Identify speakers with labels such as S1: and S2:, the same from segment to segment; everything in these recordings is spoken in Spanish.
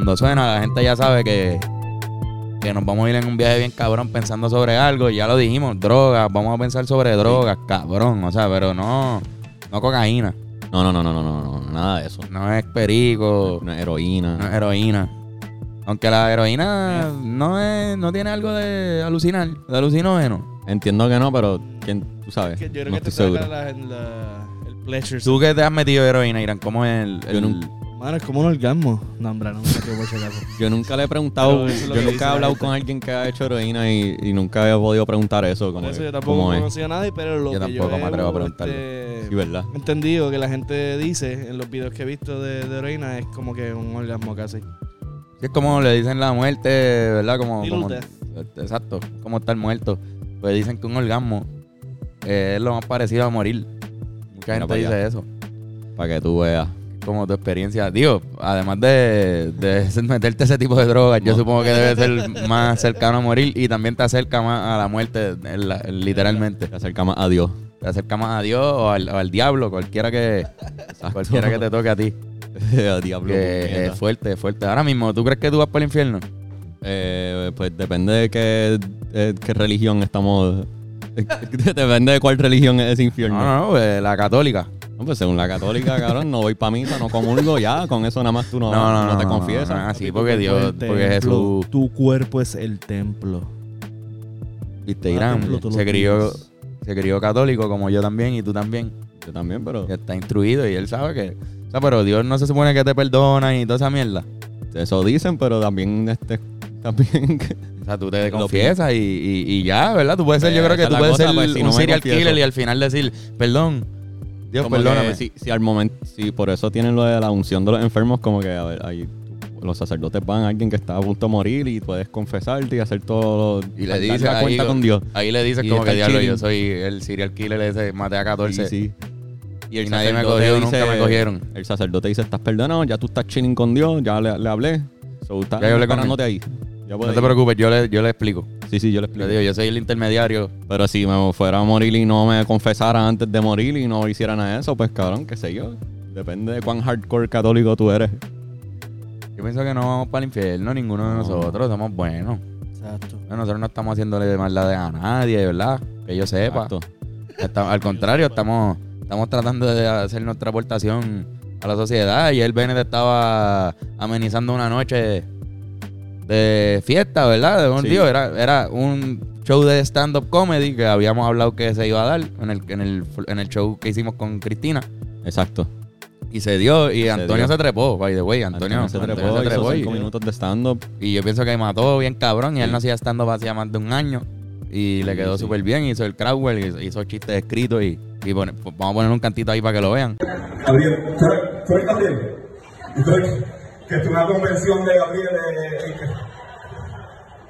S1: cuando, suena la gente ya sabe que, que nos vamos a ir en un viaje bien cabrón pensando sobre algo. Ya lo dijimos, drogas, vamos a pensar sobre drogas, cabrón. O sea, pero no, no cocaína.
S2: No, no, no, no, no, no, no, nada de eso.
S1: No es perico,
S2: No es heroína.
S1: no es heroína. Aunque la heroína no es, no tiene algo de alucinar, de alucinógeno.
S2: Entiendo que no, pero ¿quién, tú sabes?
S3: Que yo creo
S2: no
S3: que te
S2: estoy seguro.
S3: saca la, la- el pleasure.
S1: Tú que te has metido heroína, Irán, ¿cómo es el,
S2: Yo
S1: el-
S2: nunca-
S3: Mano, es como un orgasmo. No, hombre, no me meto por si acaso.
S2: Yo nunca le he preguntado,
S3: Pero eso es lo
S2: yo
S3: que
S2: nunca he
S3: la
S2: hablado
S3: gente.
S2: con alguien que ha hecho heroína y, y nunca he podido preguntar eso.
S3: Por
S2: Como
S3: eso
S2: que,
S3: yo tampoco
S2: ¿cómo es?
S3: conocía a nadie, pero lo
S1: Yo
S3: que
S1: tampoco
S3: yo
S1: me atrevo a
S3: he,
S1: preguntarle.
S3: este,
S2: Sí, ¿verdad?
S3: entendido que la gente dice en los videos que he visto de, de heroína es como que un orgasmo casi.
S1: Sí, es como le dicen la muerte, ¿verdad? Como, como- exacto, como estar muerto. Pues dicen que un orgasmo eh, es lo más parecido a morir. Mucha
S2: Mira
S1: gente dice eso.
S2: Para que tú veas.
S1: Como tu experiencia. Digo, además de, de meterte ese tipo de drogas, yo supongo que debe ser más cercano a morir y también te acerca más a la muerte, literalmente.
S2: Te acerca más a Dios.
S1: Te acerca más a Dios o al, o al diablo, cualquiera que, cualquiera que te toque a ti.
S2: A Diablo.
S1: Que es fuerte, es fuerte. Ahora mismo, ¿tú crees que tú vas para el infierno?
S2: Eh, pues depende de qué, eh, qué religión estamos. depende de cuál religión es ese infierno.
S1: No, no, no, pues, la católica.
S2: No, pues según la católica, cabrón, no voy para misa, no comulgo, ya, con eso nada más tú no, no, te confiesas.
S1: no, no, así
S3: Papi,
S1: porque
S3: tu
S1: Dios, porque. Jesús,
S3: Tu cuerpo es el templo.
S1: viste,
S3: Ah,
S1: Irán, se crió, se crió católico como yo también y tú también.
S2: Yo también, pero
S1: está instruido y él sabe que. O sea, pero Dios no se supone que te perdona y toda esa mierda.
S2: eso dicen, pero también este también que-
S1: O sea, tú te confiesas y, y, y ya, ¿verdad? Tú puedes ser, yo
S2: Pues,
S1: creo que tú puedes
S2: cosa,
S1: ser
S2: pues, si no
S1: un
S2: me
S1: serial
S2: confieso.
S1: killer y al final decir, perdón, Dios,
S2: como
S1: perdóname.
S2: si, si al momento, si por eso tienen lo de la unción de los enfermos, como que a ver, ahí los sacerdotes van a alguien que está a punto de morir y puedes confesarte y hacer todo
S1: Y le dices
S2: la
S1: ahí,
S2: cuenta con Dios.
S1: Ahí le dices como que diablo, yo soy el serial killer ese, maté a 14.
S2: Sí, sí. Y
S1: Y nadie me cogió, nunca me cogieron.
S2: El sacerdote dice, estás perdonado, ya tú estás chilling con Dios, ya le, le hablé. So, estás
S1: Ya yo No te
S2: ir.
S1: preocupes, yo le, yo le explico.
S2: Sí, sí, yo le
S1: Le
S2: explico.
S1: digo, yo soy el intermediario.
S2: Pero si me fuera a morir y no me confesara antes de morir y no hiciera nada de eso, pues cabrón, qué sé yo. Depende de cuán hardcore católico tú eres.
S1: Yo pienso que no vamos para el infierno, ninguno de
S2: No.
S1: nosotros, somos buenos.
S3: Exacto.
S1: Nosotros no estamos haciéndole maldades a nadie, ¿verdad? Que yo sepa.
S2: Exacto.
S1: Está- al contrario, estamos, estamos tratando de hacer nuestra aportación a la sociedad. Y el Bennett estaba amenizando una noche de fiesta, ¿verdad? De un
S2: Sí.
S1: tío. Era, era un show de stand-up comedy que habíamos hablado que se iba a dar en el, en el, en el show que hicimos con Cristina.
S2: Exacto.
S1: Y se dio. Y Antonio
S2: dio.
S1: se trepó, by the way. Antonio,
S2: se
S1: Antonio
S2: trepó,
S1: se
S2: hizo
S1: trepó y-
S2: cinco minutos de stand-up.
S1: y yo pienso que mató bien cabrón. Y él
S2: Sí.
S1: no hacía stand-up hacía más de un año. Y le
S2: Sí,
S1: quedó
S2: sí.
S1: súper bien. Hizo el crowdwell, hizo, hizo chistes escritos. Y, y pone- pues vamos a poner un cantito ahí para que lo vean.
S4: Gabriel, Gabriel. Que es una convención de Gabriel. eh, eh,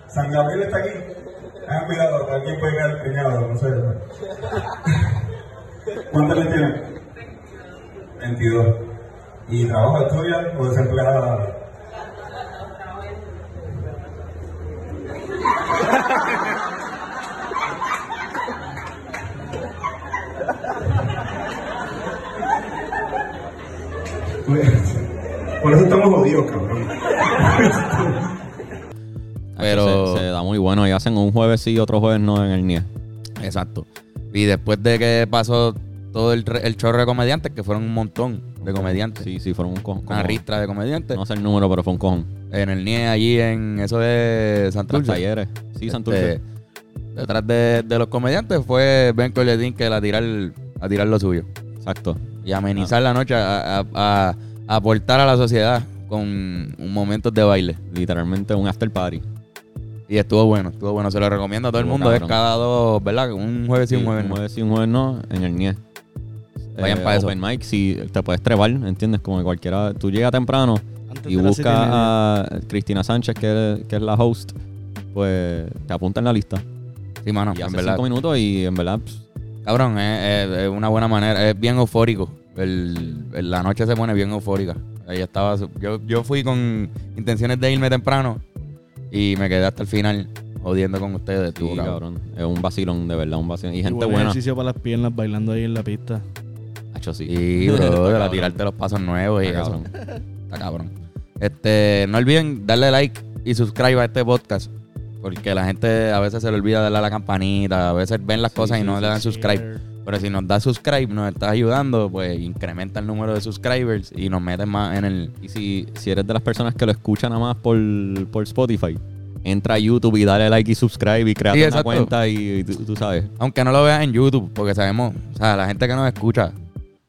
S4: San Gabriel está aquí. Tengan cuidado, alguien puede quedar preñado, no sé. ¿Cuántos le tienen? 22. ¿Y trabaja, estudia o desempleada? Por eso estamos jodidos, cabrón.
S1: Pero-
S2: Se, se da muy bueno y hacen un jueves sí, otro jueves no en el NIE.
S1: Exacto. Y después de que pasó todo el, chorro de comediantes, que fueron un montón de comediantes,
S2: Sí, sí, fueron un cojón.
S1: una ristra de comediantes,
S2: No sé el número, pero fue un cojón.
S1: en el NIE allí en eso de Santa
S2: Los talleres. Sí, Santurce.
S1: Este, detrás de, de los comediantes fue Ben Coletín que a tirar, a tirar lo suyo.
S2: Exacto.
S1: Y amenizar la noche, a, a- a- a aportar a la sociedad con un momentos de baile.
S2: Literalmente un after party.
S1: Y estuvo bueno, estuvo bueno. Se lo recomiendo a todo el mundo. Es
S2: cabrón.
S1: cada dos, ¿verdad? Un jueves sí,
S2: Sí,
S1: un jueves
S2: un
S1: no.
S2: jueves sí, un jueves no, en el NIE.
S1: Vayan pa' eso.
S2: Open mic, si te puedes trebar, ¿entiendes? Como que cualquiera. Tú llegas temprano
S3: Antes
S2: y
S3: y
S2: buscas a Cristina Sánchez, que es, que es la host, pues te apunta en la lista.
S1: Sí, mano,
S2: y
S1: en
S2: hace
S1: verdad.
S2: cinco minutos y en verdad, pues,
S1: Cabrón, es, es- es una buena manera. Es bien eufórico. El- el- la noche se pone bien eufórica. Ahí estaba. Yo, yo fui con intenciones de irme temprano y me quedé hasta el final jodiendo con ustedes.
S2: sí,
S1: Estuvo cabrón.
S2: cabrón. Es un vacilón, de verdad, un vacilón. Y gente
S3: Buen
S2: buena.
S3: ejercicio para las piernas bailando ahí en la pista.
S2: Hacho, sí.
S1: Sí, bro,
S2: cabrón.
S1: tirarte los pasos nuevos y
S2: Está
S1: eso.
S2: cabrón.
S1: Está cabrón. Este, no olviden darle like y subscribe a este podcast. Porque la gente a veces se le olvida darle a la campanita, a veces ven las cosas y no le dan subscribe. Pero si nos da subscribe, nos está ayudando, pues incrementa el número de subscribers y nos meten más en el.
S2: Y si, si eres de las personas que lo escuchan nada más por, por Spotify, entra a YouTube y dale like y subscribe y crea
S1: Sí,
S2: una cuenta y, y tú, tú sabes.
S1: Aunque no lo veas en YouTube, porque sabemos, o sea, la gente que nos escucha,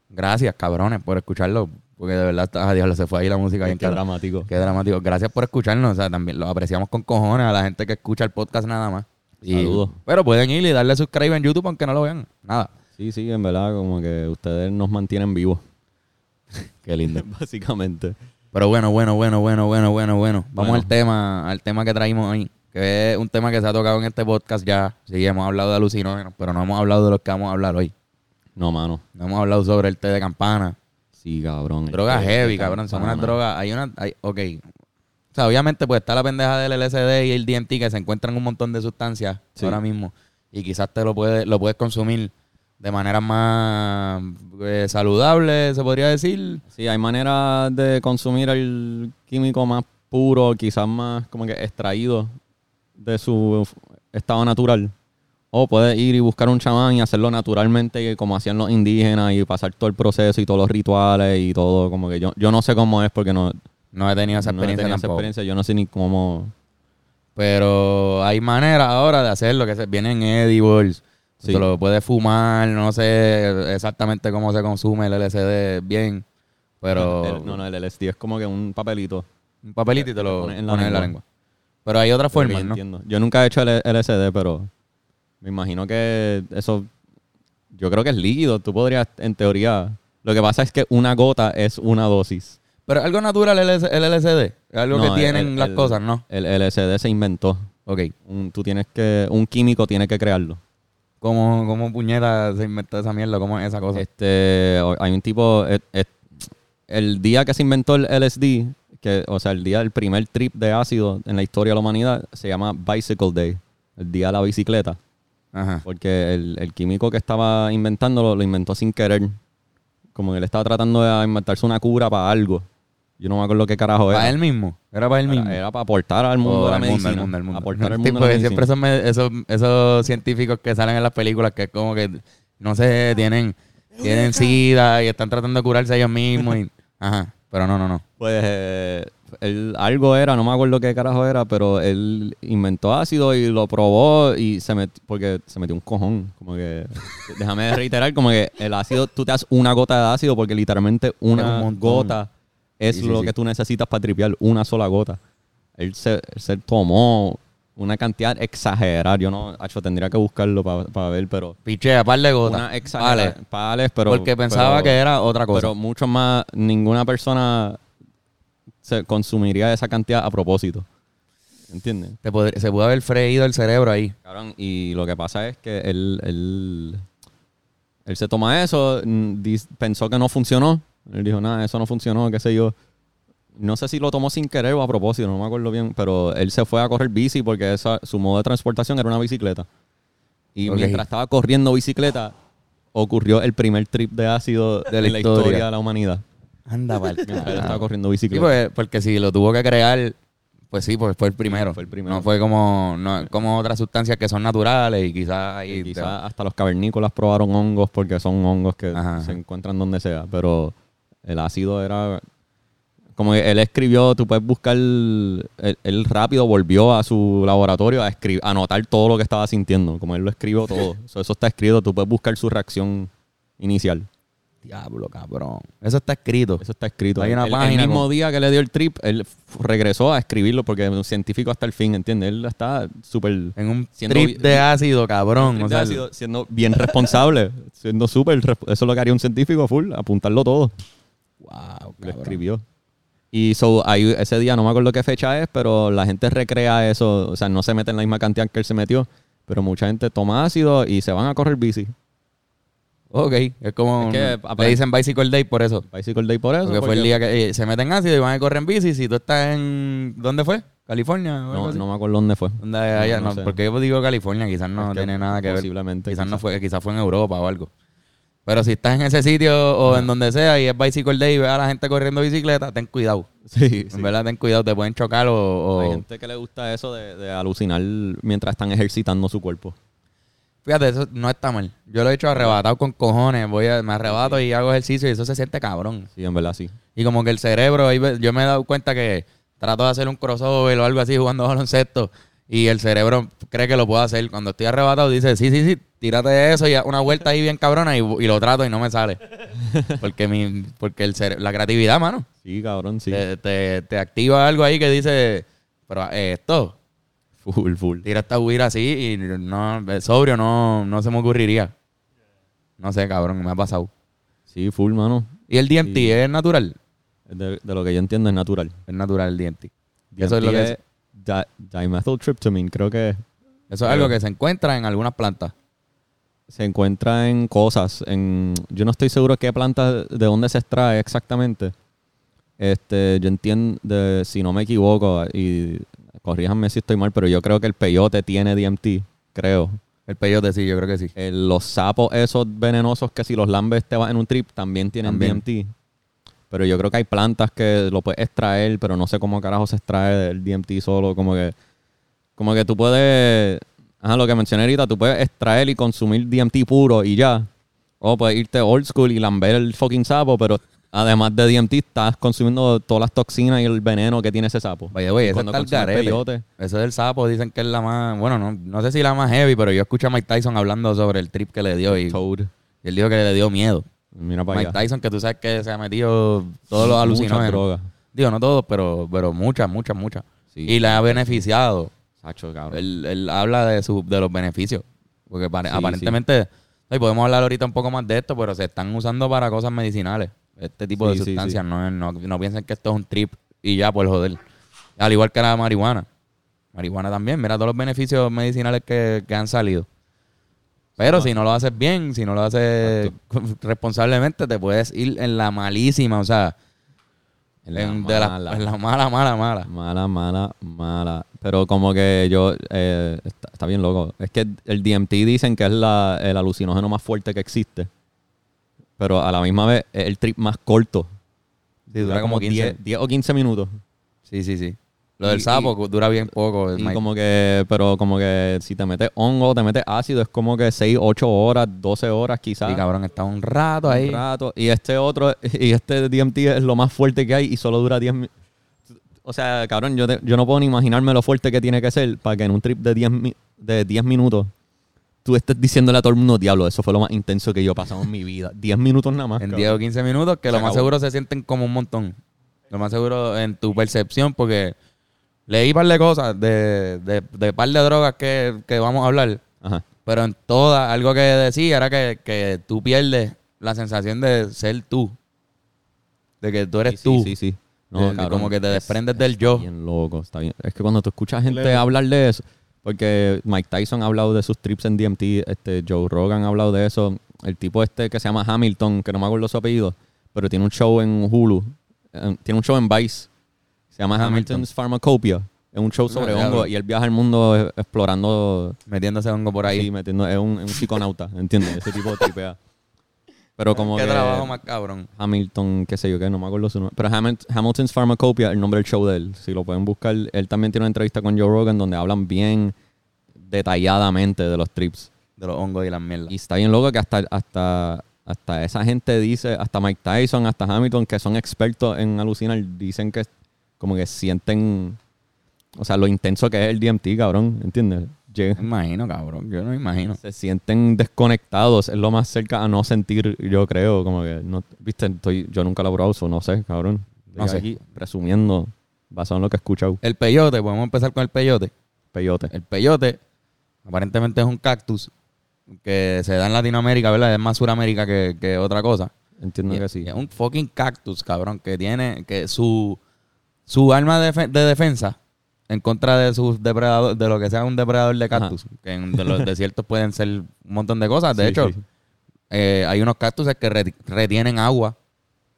S1: gracias, cabrones, por escucharlo. Porque de verdad, diablo, se fue ahí la música
S2: Qué dramático.
S1: Qué dramático. Gracias por escucharnos. O sea, también lo apreciamos con cojones a la gente que escucha el podcast nada más. Y-
S2: Saludos.
S1: Pero pueden ir y darle subscribe en YouTube aunque no lo vean. Nada.
S2: Sí, sí, en verdad, como que ustedes nos mantienen vivos.
S1: Qué lindo.
S2: Básicamente.
S1: Pero bueno, bueno, bueno, bueno, bueno, bueno, bueno. Vamos
S2: Bueno.
S1: al tema, al tema que traímos hoy. Que es un tema que se ha tocado en este podcast ya. Sí, hemos hablado de alucinógenos, pero no hemos hablado de lo que vamos a hablar hoy.
S2: No, mano.
S1: No hemos hablado sobre el té de campana.
S2: Sí, cabrón.
S1: Drogas heavy,
S2: es que
S1: cabrón. Son unas drogas. Hay una. Hay, ok. O sea, obviamente, pues está la pendeja del LSD y el DMT que se encuentran un montón de sustancias
S2: Sí.
S1: ahora mismo. Y quizás te lo puedes, lo puedes consumir de manera más eh, saludable, se podría decir.
S2: Sí, hay maneras de consumir el químico más puro, quizás más como que extraído de su estado natural. O puedes ir y buscar un chamán y hacerlo naturalmente como hacían los indígenas y pasar todo el proceso y todos los rituales y todo. Como que yo, yo no sé cómo es porque no,
S1: No he tenido esa
S2: no he
S1: experiencia
S2: tenido esa experiencia. Yo no sé ni cómo...
S1: Pero hay maneras ahora de hacerlo, que se, vienen edibles.
S2: Sí.
S1: Te lo puedes fumar, no sé exactamente cómo se consume el LSD bien. Pero
S2: El- no, no, el LSD es como que un papelito.
S1: un papelito y te lo
S2: pones en la
S1: en la
S2: lengua.
S1: Pero hay otras formas, ¿no?
S2: entiendo. Yo nunca he hecho el LSD, pero me imagino que eso, yo creo que es líquido. Tú podrías, en teoría, lo que pasa es que una gota es una dosis.
S1: Pero algo natural el, LS el LSD. Es algo
S2: No,
S1: que tienen
S2: el-
S1: las
S2: el-
S1: cosas, ¿no?
S2: El LSD se inventó.
S1: Ok.
S2: Un, tú tienes que, un químico tiene que crearlo.
S1: ¿Cómo, cómo puñeta se inventó esa mierda? ¿Cómo es esa cosa?
S2: Este, hay un tipo, eh, eh, el día que se inventó el LSD, que, o sea, el día del primer trip de ácido en la historia de la humanidad, se llama Bicycle Day, el día de la bicicleta.
S1: Ajá.
S2: Porque el, el químico que estaba inventándolo lo inventó sin querer. Como que él estaba tratando de inventarse una cura para algo. Yo no me acuerdo qué carajo era.
S1: ¿Para él mismo? ¿Era para él mismo?
S2: Era, era para aportar al mundo
S1: Oh,
S2: de la
S1: al mundo, al mundo, al mundo.
S2: Aportar al de la
S1: siempre son esos, esos científicos que salen en las películas que es como que, no sé, tienen, tienen sida y están tratando de curarse ellos mismos. Y, ajá, pero no, no, no.
S2: Pues eh, él- algo era, no me acuerdo qué carajo era, pero él inventó ácido y lo probó y se metió, porque se metió un cojón. Como que, déjame reiterar, como que el ácido, tú te das una gota de ácido porque literalmente
S1: un
S2: una gota es
S1: Sí, sí,
S2: lo
S1: sí.
S2: que tú necesitas para tripear, una sola gota. Él se, se tomó una cantidad exagerada. Yo no, Hacho, tendría que buscarlo para ver, pero
S1: Pichea, par de gotas.
S2: una exagerada. Pales, pero.
S1: porque pensaba
S2: pero-
S1: que era otra cosa.
S2: pero mucho más, ninguna persona se consumiría esa cantidad a propósito. ¿Entiendes?
S1: Te pod- se pudo haber freído el cerebro ahí.
S2: Cabrón, y lo que pasa es que él, él, él se toma eso, mm, dis- pensó que no funcionó. Él dijo, nada, eso no funcionó, qué sé yo. No sé si lo tomó sin querer o a propósito, no me acuerdo bien, pero él se fue a correr bici porque esa, su modo de transportación era una bicicleta. Y mientras estaba corriendo bicicleta, ocurrió el primer trip de ácido
S1: De la
S2: en la
S1: historia.
S2: historia de la humanidad.
S1: Anda, pa'l
S2: estaba corriendo
S1: Sí,
S2: bicicleta.
S1: pues, porque si lo tuvo que crear, pues sí, pues fue el primero.
S2: Fue el primero.
S1: No fue como, no, como otras sustancias que son naturales y quizás ahí.
S2: Y quizás hasta los cavernícolas probaron hongos porque son hongos que
S1: Ajá,
S2: se encuentran donde sea. Pero el ácido era. Como él escribió, tú puedes buscar. Él, él rápido volvió a su laboratorio a escribir, a anotar todo lo que estaba sintiendo. Como él lo escribió todo. So, eso está escrito, tú puedes buscar su reacción inicial.
S1: Diablo, cabrón. Eso está escrito.
S2: Eso está escrito.
S1: Hay una
S2: El- el,
S1: página
S2: mismo
S1: con-
S2: día que le dio el trip, él regresó a escribirlo porque es un científico hasta el fin, ¿entiendes? Él está súper.
S1: En un trip de ácido, cabrón.
S2: Trip
S1: o
S2: de
S1: sea,
S2: ácido, siendo bien responsable, siendo súper. Eso es lo que haría un científico full, apuntarlo todo.
S1: wow,
S2: Lo escribió. Y so, ahí, ese día, no me acuerdo qué fecha es, pero la gente recrea eso. O sea, no se mete en la misma cantidad que él se metió. Pero mucha gente toma ácido y se van a correr bici.
S1: Ok, es como.
S2: Es que,
S1: le dicen Bicycle Day por eso.
S2: Bicycle Day por eso.
S1: Porque fue el día que eh, se meten ácido y van a correr en bici. Si tú estás en. ¿Dónde fue? ¿California?
S2: No, no me acuerdo dónde fue.
S1: ¿Dónde allá?
S2: no
S1: porque yo digo California, quizás no tiene nada que ver.
S2: posiblemente,
S1: Quizás no fue, quizás fue en Europa o algo. Pero si estás en ese sitio o en donde sea y es Bicycle Day y ves a la gente corriendo bicicleta, ten cuidado.
S2: Sí,
S1: En verdad, ten cuidado, te pueden chocar o... o-
S2: Hay gente que le gusta eso de, de alucinar mientras están ejercitando su cuerpo.
S1: Fíjate, eso no está mal. Yo lo he hecho arrebatado con cojones. Voy a, me arrebato y hago ejercicio y eso se siente cabrón.
S2: Sí, en verdad sí.
S1: Y como que el cerebro, ahí ve- yo me he dado cuenta que trato de hacer un crossover o algo así jugando baloncesto y el cerebro cree que lo puedo hacer. Cuando estoy arrebatado dice, sí, sí, sí, tírate eso y haz una vuelta ahí bien cabrona y, y lo trato y no me sale. Porque mi, porque el cere- la creatividad, mano,
S2: Sí, cabrón, sí.
S1: te, te- te activa algo ahí que dice, pero eh, esto,
S2: Full, full.
S1: tira esta huira así y no, eh, sobrio no, no se me ocurriría. No sé, cabrón, me ha pasado.
S2: Sí, full, mano.
S1: ¿Y el DMT
S2: Sí.
S1: es natural?
S2: De, de lo que yo entiendo es natural.
S1: Es natural el DMT. Eso es lo que es.
S2: di- dimethyltryptamine, creo que
S1: Eso es algo que se encuentra en algunas plantas.
S2: se encuentra en cosas. En, yo no estoy seguro qué planta, de dónde se extrae exactamente. Este, yo entiendo, de- si no me equivoco, y corríjanme si estoy mal, pero yo creo que el peyote tiene DMT, creo.
S1: El peyote sí, yo creo que sí.
S2: El- los sapos esos venenosos que si los lambes te vas en un trip también tienen
S1: También.
S2: DMT. Pero yo creo que hay plantas que lo puedes extraer, pero no sé cómo carajo se extrae del DMT solo. Como que, como que tú puedes, ajá, lo que mencioné ahorita, tú puedes extraer y consumir DMT puro y ya. O puedes irte old school y lamber el fucking sapo, pero además de DMT estás consumiendo todas las toxinas y el veneno que tiene ese sapo.
S1: Vaya, güey,
S2: cuando
S1: está el garete.
S2: peyote,
S1: del sapo dicen que es la más... Bueno, no, no sé si la más heavy, pero yo escuché a Mike Tyson hablando sobre el trip que le dio y, y
S2: Toad.
S1: él dijo que le dio miedo.
S2: Mira para
S1: Mike
S2: allá.
S1: Tyson, que tú sabes que se ha metido todos los alucinógenos.
S2: drogas.
S1: Digo, no todos, pero, pero muchas, muchas, muchas.
S2: Sí.
S1: Y le ha beneficiado.
S2: Sacho, cabrón.
S1: Él, él habla de, su, de los beneficios. Porque pare-
S2: Sí,
S1: aparentemente, y podemos hablar ahorita un poco más de esto, pero se están usando para cosas medicinales. Este tipo de
S2: Sí, sí,
S1: sustancias. No, no, no piensen que esto es un trip y ya por joder. Al igual que la marihuana. Marihuana también. Mira todos los beneficios medicinales que, que han salido. Pero si no lo haces bien, si no lo haces responsablemente, te puedes ir en la malísima, o sea,
S2: En la
S1: en, de la,
S2: mala.
S1: en la mala, mala, mala.
S2: Mala, mala, mala. Pero como que yo... eh, está, está bien loco. Es que el DMT dicen que es la, el alucinógeno más fuerte que existe. Pero a la misma vez es el trip más corto.
S1: Sí, dura como 15.
S2: 10, 10 o 15 minutos.
S1: Sí, sí, sí. Lo del
S2: Y-
S1: sapo dura bien poco.
S2: Y como que... Pero como que si te metes hongo, te metes ácido, es como que 6, 8 horas, 12 horas quizás.
S1: Sí, cabrón, está un rato
S2: un
S1: ahí.
S2: rato. Y este otro, y este DMT es lo más fuerte que hay y solo dura 10 minutos. O sea, cabrón, yo, te- yo no puedo ni imaginarme lo fuerte que tiene que ser para que en un trip de 10, mi- de 10 minutos tú estés diciéndole a todo el mundo, diablo, eso fue lo más intenso que yo he pasado en mi vida. 10 minutos nada más.
S1: En
S2: cabrón.
S1: 10 o 15 minutos, que
S2: Se
S1: lo más seguro se sienten como un montón. Lo más seguro en tu percepción, porque leí par de cosas de, de, de par de drogas que, que vamos a hablar,
S2: Ajá.
S1: pero en todas, algo que decía era que, que tú pierdes la sensación de ser tú. De que tú eres
S2: Sí,
S1: tú.
S2: Sí, sí, sí. No,
S1: De-
S2: cabrón,
S1: como que te
S2: es-
S1: desprendes del yo.
S2: Bien loco, está bien. Es que cuando tú escuchas gente hablar de eso, porque Mike Tyson ha hablado de sus trips en DMT, este Joe Rogan ha hablado de eso, el tipo este que se llama Hamilton, que no me acuerdo su apellido, pero tiene un show en Hulu, eh, tiene un show en Vice, se llama
S1: Hamilton.
S2: Hamilton's Pharmacopoeia, es un show sobre
S1: Ah,
S2: hongo y él viaja el mundo explorando,
S1: Metiéndose hongo por ahí.
S2: sí, metiendo, es un, es un psiconauta, ¿entiendes? Ese tipo de tripea. Pero como
S1: Qué
S2: que
S1: trabajo más cabrón.
S2: Hamilton, qué sé yo, que no me acuerdo su nombre. Pero Hamil- Hamilton's Pharmacopoeia, el nombre del show de él. Si lo pueden buscar, él también tiene una entrevista con Joe Rogan donde hablan bien detalladamente de los trips.
S1: De los hongos y las mierdas.
S2: Y está bien loco que hasta, hasta, hasta esa gente dice, hasta Mike Tyson, hasta Hamilton, que son expertos en alucinar, dicen que como que sienten, o sea, lo intenso que es el DMT, cabrón, ¿entiendes? Llega-
S1: Me imagino, cabrón. Yo no me imagino.
S2: se sienten desconectados, es lo más cerca a no sentir, yo creo, como que, no, viste, estoy, yo nunca lo he probado, so no sé, cabrón.
S1: No sé.
S2: aquí presumiendo, basado en lo que he escuchado,
S1: El peyote, podemos empezar con el peyote.
S2: peyote.
S1: El peyote, aparentemente es un cactus que se da en Latinoamérica, ¿verdad? Es más Suramérica que, que otra cosa.
S2: Entiendo
S1: Y-
S2: que sí.
S1: Es un fucking cactus, cabrón, que tiene que su, su arma de, de defensa en contra de sus depredadores, de lo que sea un depredador de cactus, que en de los desiertos pueden ser un montón de cosas. De
S2: Sí,
S1: hecho,
S2: sí.
S1: eh, hay unos cactuses que re- retienen agua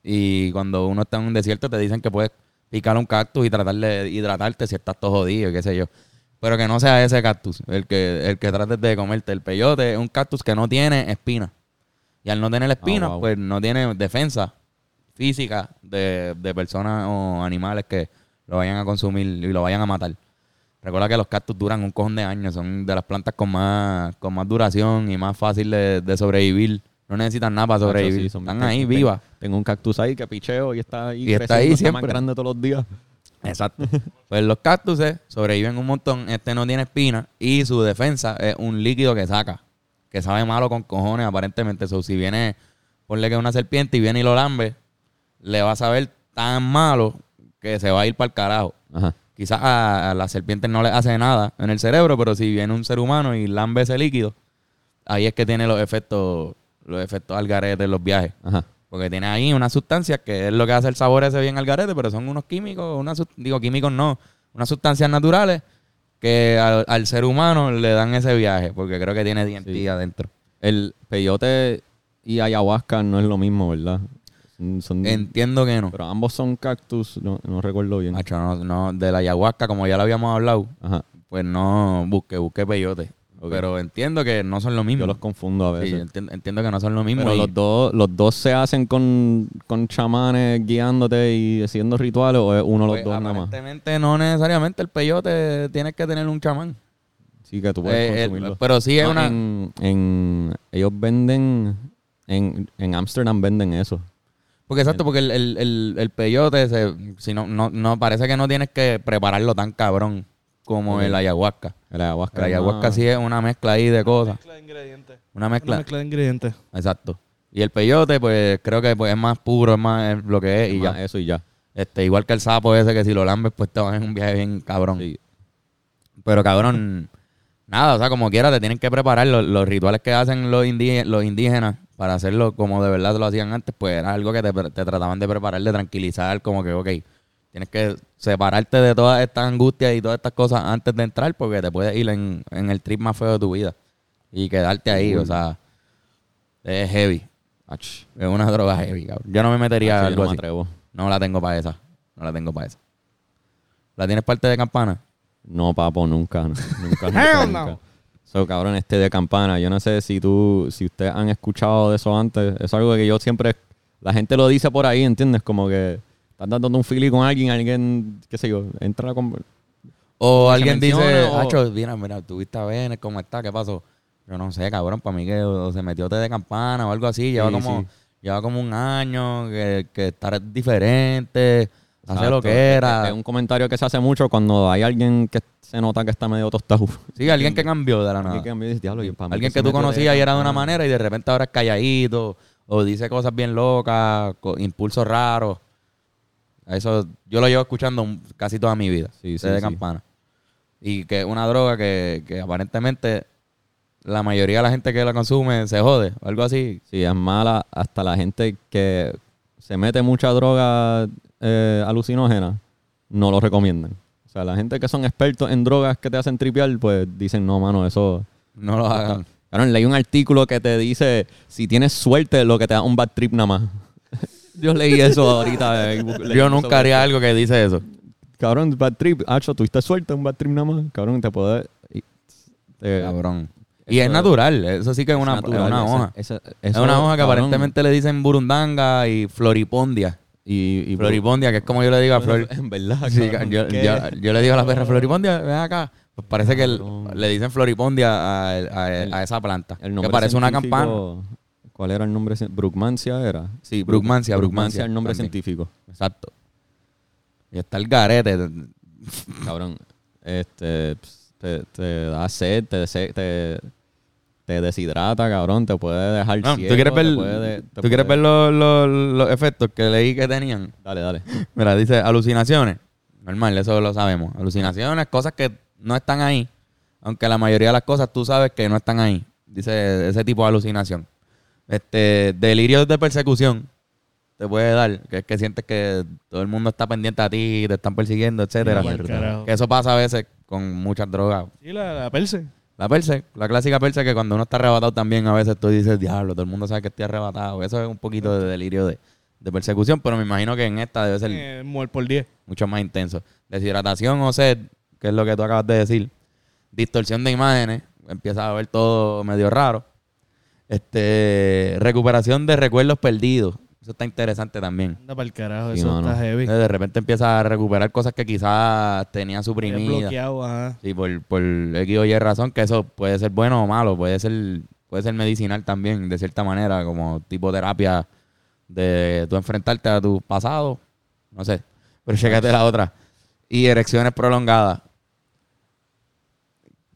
S1: y cuando uno está en un desierto te dicen que puedes picar un cactus y tratar de hidratarte si estás todo jodido, qué sé yo. Pero que no sea ese cactus, el que, el que trates de comerte. El peyote es un cactus que no tiene espina. Y al no tener espinas,
S2: wow.
S1: pues no tiene defensa física de, de personas o animales que lo vayan a consumir y lo vayan a matar. Recuerda que los cactus duran un cojón de años, son de las plantas con más, con más duración y más fácil de, de sobrevivir. No necesitan nada para sobrevivir.
S2: Sí,
S1: Están ahí vivas.
S2: Tengo un cactus ahí que picheo y está ahí.
S1: Y está ahí
S2: más
S1: siempre.
S2: grande todos los días.
S1: Exacto. pues los cactuses sobreviven un montón. Este no tiene espina y su defensa es un líquido que saca. Que sabe malo con cojones, aparentemente. So, si viene, ponle que es una serpiente y viene y lo lambe, le va a saber tan malo que se va a ir para el carajo.
S2: Ajá.
S1: Quizás a, a las serpientes no le hace nada en el cerebro, pero si viene un ser humano y lambe ese líquido, ahí es que tiene los efectos, los efectos al garete en los viajes.
S2: Ajá.
S1: Porque tiene ahí una sustancia que es lo que hace el sabor ese bien al garete, pero son unos químicos, una digo químicos no, unas sustancias naturales que al, al ser humano le dan ese viaje, porque creo que tiene DMT
S2: Sí.
S1: adentro.
S2: El peyote y ayahuasca no es lo mismo, ¿verdad? Son, son-
S1: Entiendo que no.
S2: pero ambos son cactus, no, no recuerdo bien.
S1: Macho, no, no, de la ayahuasca, como ya lo habíamos hablado,
S2: Ajá.
S1: pues no busque, busque peyote.
S2: Ok.
S1: Pero entiendo que no son lo mismo.
S2: Yo los confundo a
S1: Sí,
S2: veces.
S1: entiendo, entiendo que no son lo mismo.
S2: Pero
S1: y-
S2: los dos, los dos se hacen con, con chamanes guiándote y haciendo rituales o es uno de los
S1: pues,
S2: dos nada más.
S1: aparentemente no necesariamente el peyote tienes que tener un chamán.
S2: Sí, que tú puedes
S1: Eh, el-
S2: consumirlo.
S1: pero sí es
S2: Ah,
S1: una...
S2: En, en- ellos venden, en, en Amsterdam venden eso.
S1: Porque exacto, porque el, el, el, el peyote, se, si no, no, no, parece que no tienes que prepararlo tan cabrón como el ayahuasca.
S2: El ayahuasca.
S1: El ayahuasca
S2: más-
S1: sí es una mezcla ahí de cosas.
S3: Mezcla de ingredientes.
S1: Una
S3: Una
S1: mezcla.
S3: mezcla de ingredientes.
S1: Exacto. Y el peyote, pues creo que pues, es más puro, es más es lo que es y ya.
S2: Eso y ya.
S1: Este, igual que el sapo ese, que si lo lambes, pues te vas en un viaje bien cabrón.
S2: Sí.
S1: Pero cabrón, nada, o sea, como quiera, te tienen que preparar los, los rituales que hacen los, indí- los indígenas para hacerlo como de verdad lo hacían antes, pues era algo que te, te trataban de preparar, de tranquilizar, como que, ok, tienes que separarte de todas estas angustias y todas estas cosas antes de entrar porque te puedes ir en, en el trip más feo de tu vida y quedarte ahí, o sea, es heavy,
S2: Ach,
S1: es una droga heavy, cabrón. Yo no me metería
S2: ach, yo
S1: algo
S2: no me
S1: así.
S2: atrevo.
S1: No la tengo para esa, no la tengo para esa. ¿La tienes parte de campana?
S2: No, papo, nunca. Nunca, nunca,
S3: Hell
S2: nunca. So, cabrón, este de campana. Yo no sé si tú, si ustedes han escuchado de eso antes. Es algo que yo siempre, la gente lo dice por ahí, ¿entiendes? Como que estás dando un feeling con alguien, alguien, qué sé yo, entra a conver-
S1: O alguien dice, Hacho, mira, mira, tuviste a Bennett, ¿cómo está? ¿Qué pasó? Yo no sé, cabrón, para mí que o se metió té de campana o algo así. Lleva
S2: Sí,
S1: como
S2: sí.
S1: lleva como un año, que, que está diferente, hace lo que era.
S2: Es un comentario que se hace mucho cuando hay alguien que se nota que está medio tostado.
S1: Sí, alguien que cambió de la nada.
S2: Alguien que dice, "Diablo, yo, para
S1: Alguien que tú conocías y era de una
S2: campana".
S1: manera y de repente ahora es calladito o dice cosas bien locas, impulsos raros. Eso yo lo llevo escuchando casi toda mi vida,
S2: Sí, sí,
S1: de
S2: sí.
S1: campana. Y que es una droga que, que aparentemente la mayoría de la gente que la consume se jode, o algo así.
S2: Sí, es mala hasta la gente que se mete mucha droga eh, alucinógena, no lo recomiendan. O sea, la gente que son expertos en drogas que te hacen tripear, pues dicen, no, mano, eso...
S1: No lo hagan.
S2: Claro, leí un artículo que te dice, si tienes suerte, lo que te da un bad trip nada más. Yo leí eso ahorita. eh,
S1: Yo nunca haría algo que dice eso.
S2: Cabrón, bad trip. Hacho, tuviste suerte, un bad trip nada más. Cabrón, te puede... te-
S1: Cabrón. Y
S2: Eso-
S1: es natural, eso sí que es una,
S2: natural,
S1: es una hoja.
S2: ese-
S1: es
S2: eso,
S1: una hoja que
S2: cabrón,
S1: aparentemente le dicen burundanga y floripondia.
S2: Y, y
S1: Floripondia, que es como yo le digo a Flor.
S2: En verdad,
S1: Sí, yo,
S2: ¿qué?
S1: yo, yo le digo a la perra Floripondia, ven acá. Pues parece que el- le dicen Floripondia a, a- a esa planta.
S2: El
S1: que
S2: nombre
S1: parece una campana.
S2: ¿Cuál era el nombre? Bruckmansia era.
S1: Sí, Bruckmansia
S2: Bruckmansia. es el nombre
S1: también.
S2: científico.
S1: Exacto. Y está el garete.
S2: Cabrón, este, ps, te, te da sed, te, dese- te, te deshidrata, cabrón, te puede dejar
S1: No,
S2: ciego.
S1: ¿Tú quieres ver,
S2: te puede- te
S1: ¿tú quieres ver los, los- los efectos que leí que tenían?
S2: Dale, dale.
S1: Mira, dice alucinaciones. Normal, eso lo sabemos. Alucinaciones, cosas que no están ahí. Aunque la mayoría de las cosas tú sabes que no están ahí. Dice ese tipo de alucinación. Este, delirios de persecución te puede dar, que es que sientes que todo el mundo está pendiente a ti, te están persiguiendo, etcétera. Que eso pasa a veces con muchas drogas.
S3: Sí, la, la perse.
S1: La perse, la clásica perse que cuando uno está arrebatado también a veces tú dices, diablo, todo el mundo sabe que estoy arrebatado. Eso es un poquito de delirio de, de persecución, pero me imagino que en esta debe ser
S3: Eh, muer por 10.
S1: mucho más intenso. Deshidratación o sed, que es lo que tú acabas de decir. Distorsión de imágenes, empiezas a ver todo medio raro. Este, recuperación de recuerdos perdidos. Eso está interesante también.
S3: Anda para el carajo,
S2: Sí,
S3: eso
S2: mano.
S3: está heavy.
S1: De repente empieza a recuperar cosas que quizás tenía suprimidas.
S3: bloqueado, ajá.
S1: Sí, por, por X o Y razón, que eso puede ser bueno o malo, puede ser, puede ser medicinal también, de cierta manera, como tipo terapia de tú enfrentarte a tu pasado. No sé. Pero chécate la otra. Y erecciones prolongadas.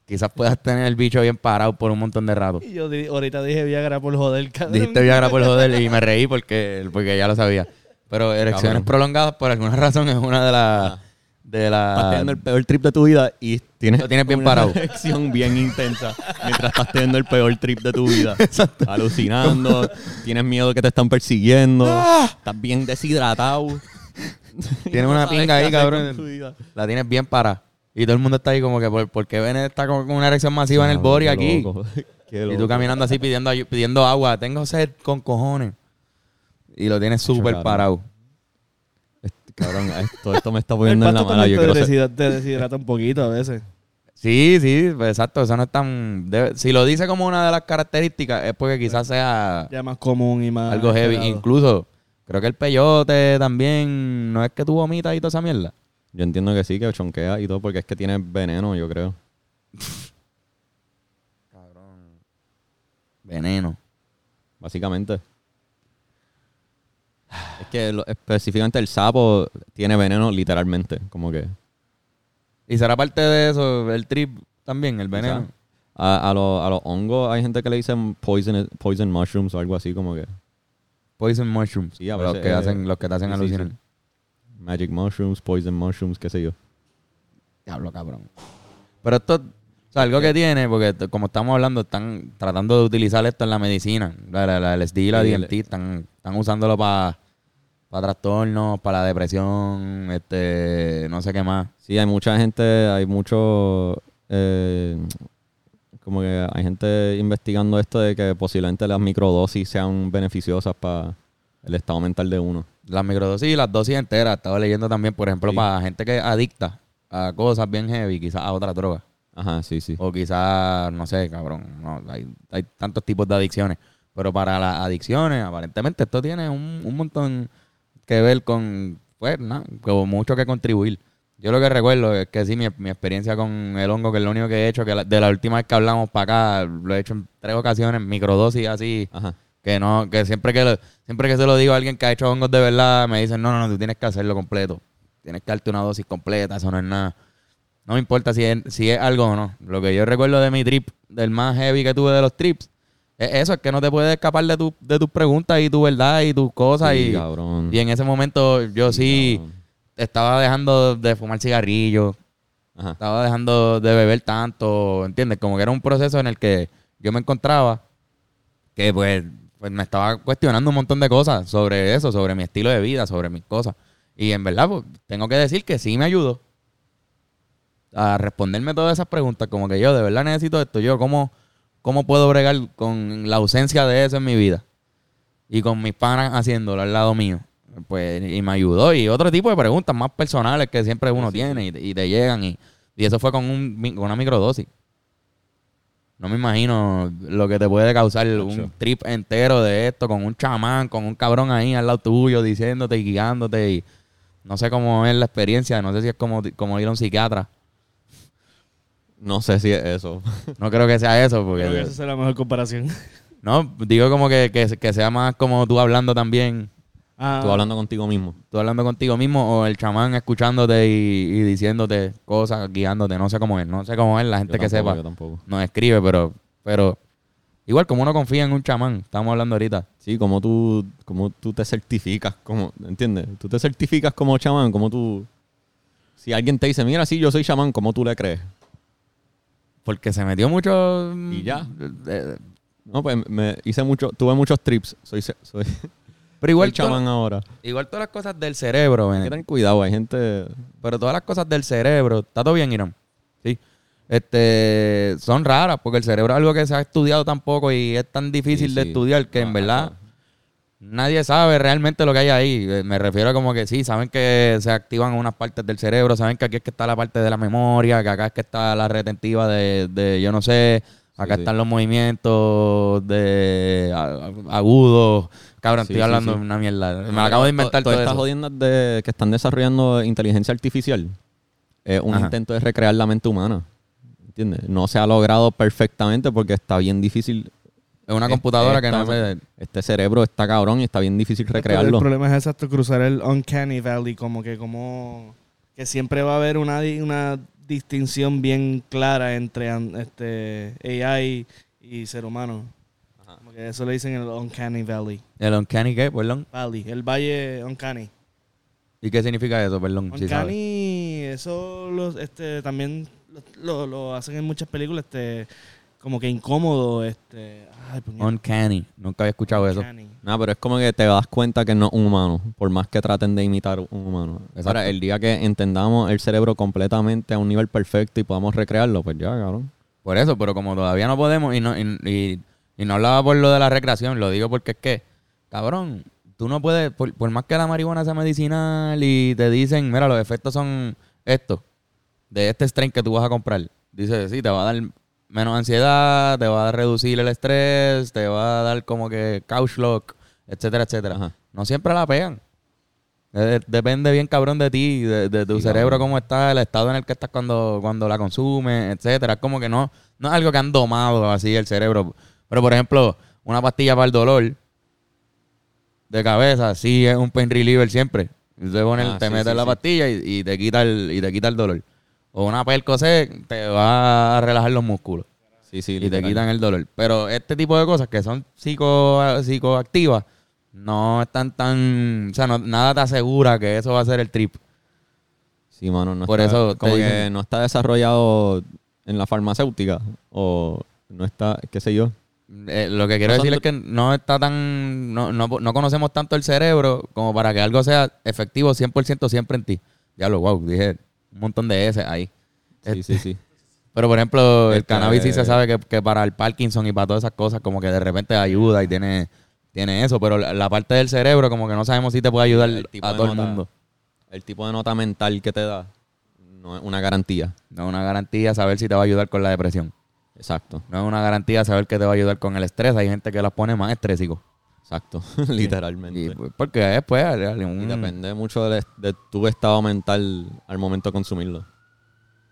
S1: Quizás puedas tener el bicho bien parado por un montón de rato.
S3: Y yo di- ahorita dije Viagra por joder, cabrón.
S1: Dijiste Viagra por joder y me reí porque, porque ya lo sabía. Pero erecciones
S2: Cabrón.
S1: prolongadas, por alguna razón, es una de las. De
S2: Estás
S1: las.
S2: teniendo el peor trip de tu vida y tienes,
S1: Lo tienes bien
S2: una
S1: parado.
S2: erección bien intensa mientras estás teniendo el peor trip de tu vida. Alucinando, tienes miedo que te están persiguiendo, estás bien deshidratado.
S1: Tienes
S2: No
S1: una pinga ahí, cabrón. La tienes bien parada. Y todo el mundo está ahí como que, ¿por, por qué Bennett está con con una erección masiva en el body
S2: qué
S1: aquí?
S2: loco, qué
S1: Y tú caminando así pidiendo, pidiendo agua. Tengo sed con cojones. Y lo tienes súper parado.
S2: Este, Cabrón, esto, esto me está poniendo en la mala. Yo
S3: te, te deshidrata un poquito a veces.
S1: Sí, sí, pues exacto. Eso no es tan... debe- si lo dice como una de las características es porque quizás sea
S3: Ya más común y más...
S1: algo heavy. Incluso, creo que el peyote también... No es que tú vomitas y toda esa mierda.
S2: Yo entiendo que sí, que chonquea y todo, porque es que tiene veneno, yo creo.
S1: Veneno.
S2: Básicamente. Es que lo- específicamente el sapo tiene veneno literalmente, como que...
S1: Y será parte de eso, el trip también, el veneno.
S2: A, a, los- a los hongos hay gente que le dicen poison, poison mushrooms o algo así como que
S1: Poison mushrooms.
S2: Sí, a
S1: los
S2: veces,
S1: que
S2: eh,
S1: hacen, los que te hacen
S2: sí, sí,
S1: alucinar.
S2: sí. Magic mushrooms, poison mushrooms, qué sé yo.
S1: Diablo, cabrón. Pero esto, o sea, algo que tiene, porque como estamos hablando, están tratando de utilizar esto en la medicina. La, la, la LSD y la
S2: Sí,
S1: DMT están, están usándolo para trastornos, para la depresión, este, no sé qué más.
S2: Sí, hay mucha gente, hay mucho, eh, como que hay gente investigando esto de que posiblemente las microdosis sean beneficiosas para el estado mental de uno.
S1: Las microdosis y las dosis enteras. Estaba leyendo también, por ejemplo,
S2: Sí.
S1: para gente que es adicta a cosas bien heavy, quizás a otras drogas.
S2: Ajá, sí, sí.
S1: O quizás, no sé, cabrón. No, hay, hay tantos tipos de adicciones. Pero para las adicciones, aparentemente esto tiene un, un montón que ver con, pues, nada, con mucho que contribuir. Yo lo que recuerdo es que sí, mi, mi experiencia con el hongo, que es lo único que he hecho, que la- de la última vez que hablamos para acá, lo he hecho en tres ocasiones, microdosis así,
S2: Ajá.
S1: Que no, que siempre que lo- siempre que se lo digo a alguien que ha hecho hongos de verdad, me dicen, no, no, no, tú tienes que hacerlo completo. Tienes que darte una dosis completa, eso no es nada. No me importa si es, si es algo o no. Lo que yo recuerdo de mi trip, del más heavy que tuve de los trips, es eso, es que no te puedes escapar de, tu, de tus preguntas y tu verdad y tus cosas.
S2: Sí,
S1: y,
S2: cabrón.
S1: y en ese momento yo sí, estaba dejando de fumar cigarrillos,
S2: Ajá.
S1: estaba dejando de beber tanto, ¿entiendes? Como que era un proceso en el que yo me encontraba que pues, pues me estaba cuestionando un montón de cosas sobre eso, sobre mi estilo de vida, sobre mis cosas. Y en verdad, pues, tengo que decir que sí me ayudó a responderme todas esas preguntas, como que yo de verdad necesito esto, yo cómo, cómo puedo bregar con la ausencia de eso en mi vida y con mis panas haciéndolo al lado mío. Pues, y me ayudó. Y otro tipo de preguntas más personales que siempre uno tiene y, y te llegan. Y, y eso fue con, un, con una microdosis. No me imagino lo que te puede causar un trip entero de esto con un chamán, con un cabrón ahí al lado tuyo diciéndote y guiándote. Y no sé cómo es la experiencia. No sé si es como, como ir a un psiquiatra.
S2: No sé si es eso.
S1: No creo que sea eso. Porque,
S3: Creo que esa es la mejor comparación.
S1: No, digo como que, que, que sea más como tú hablando también.
S3: Ah,
S2: Tú hablando contigo mismo.
S1: Tú hablando contigo mismo o el chamán escuchándote y, y diciéndote cosas, guiándote. No sé cómo es. No sé cómo es la gente
S2: Yo
S1: que
S2: tampoco,
S1: sepa.
S2: Yo tampoco.
S1: Nos escribe, pero, pero igual como uno confía en un chamán. Estamos hablando ahorita.
S2: Sí, como tú, como tú te certificas, como, ¿entiendes? Tú te certificas como chamán, como tú... Si alguien te dice, mira, sí, yo soy chamán, ¿cómo tú le crees?
S1: Porque se metió mucho...
S2: Y ya.
S1: eh,
S2: No, pues me hice mucho, tuve muchos trips. Soy, soy, soy
S1: pero igual,
S2: chamán
S1: to-
S2: ahora.
S1: igual todas las cosas del cerebro,
S2: Hay
S1: Benet.
S2: que tener cuidado, hay gente...
S1: Pero todas las cosas del cerebro, está todo bien, Irán. Sí. Este, son raras porque el cerebro es algo que se ha estudiado tan poco y es tan difícil
S2: Sí,
S1: de estudiar que
S2: Ah,
S1: en verdad
S2: ah.
S1: nadie sabe realmente lo que hay ahí. Eh, Me refiero a como que sí, saben que se activan unas partes del cerebro, saben que aquí es que está la parte de la memoria, que acá es que está la retentiva de, de yo no sé, Acá
S2: sí.
S1: están los movimientos de agudos. Cabrón,
S2: Sí,
S1: estoy
S2: sí,
S1: hablando
S2: sí.
S1: de una mierda. Me acabo de inventar todo,
S2: Todas estas jodiendas de, que están desarrollando inteligencia artificial es un
S1: Ajá.
S2: intento de recrear la mente humana. ¿Entiendes? No se ha logrado perfectamente porque está bien difícil.
S1: Es una computadora que
S2: Esta-
S1: no se...
S2: Este cerebro está cabrón y está bien difícil recrearlo.
S3: El problema es exacto cruzar el uncanny valley, como que como que siempre va a haber una, una distinción bien clara entre este AI y ser humano. Eso le dicen el uncanny valley.
S1: ¿El uncanny qué? Perdón.
S3: Valley, el valle uncanny.
S1: ¿Y qué significa eso? Perdón. si.
S3: Uncanny, eso los, este, también lo, lo- hacen en muchas películas, este, como que incómodo, este, ay,
S1: Uncanny. Nunca había escuchado eso.
S3: uncanny.
S2: No, pero es como que te das cuenta que no es un humano, por más que traten de imitar un humano.
S1: Exacto.
S2: Ahora, el día que entendamos el cerebro completamente a un nivel perfecto y podamos recrearlo, pues ya, cabrón.
S1: Por eso, pero como todavía no podemos y no, y, y- y no hablaba por lo de la recreación, lo digo porque es que, cabrón, tú no puedes, por, por más que la marihuana sea medicinal y te dicen, mira, los efectos son estos, de este strain que tú vas a comprar. Dice, sí, te va a dar menos ansiedad, te va a reducir el estrés, te va a dar como que couch lock, etcétera, etcétera.
S2: Ajá.
S1: No siempre la pegan. Depende bien cabrón de ti, de, de tu
S2: Sí,
S1: cerebro, cómo está, el estado en el que estás cuando, cuando la consumes, etcétera. Es como que no, no es algo que han domado así el cerebro. Pero por ejemplo, una pastilla para el dolor de cabeza, sí es un pain reliever siempre. Usted pone el-
S2: Ah,
S1: te
S2: sí,
S1: metes
S2: sí,
S1: la
S2: sí.
S1: pastilla y, y te quita el, y te quita el dolor. O una Percocet te va a relajar los músculos
S2: Sí, sí,
S1: y te quitan el dolor. Pero este tipo de cosas que son psico, psicoactivas no están tan... O sea, no- nada te asegura que eso va a ser el trip.
S2: Sí, mano, no
S1: Por
S2: está,
S1: eso
S2: como que
S1: dicen-
S2: no está desarrollado en la farmacéutica o no está, qué sé yo.
S1: Eh, lo que quiero
S2: No
S1: decir es que no está tan... No, no, no conocemos tanto el cerebro como para que algo sea efectivo 100% siempre en ti. Ya lo, wow, dije un montón de S ahí.
S2: Sí, sí, sí.
S1: Pero por ejemplo, el
S2: Este,
S1: cannabis sí se sabe que, que para el Parkinson y para todas esas cosas como que de repente ayuda y tiene, tiene eso. Pero la, la parte del cerebro como que no sabemos si te puede ayudar
S2: El tipo
S1: a todo el mundo.
S2: El tipo de nota mental que te da no es una garantía.
S1: No es una garantía saber si te va a ayudar con la depresión.
S2: Exacto,
S1: No es una garantía saber que te va a ayudar con el estrés. Hay gente que las pone más estrésico.
S2: exacto, literalmente.
S1: Y, pues, porque después...
S2: Y
S1: un,
S2: depende mucho de, de tu estado mental al momento de consumirlo.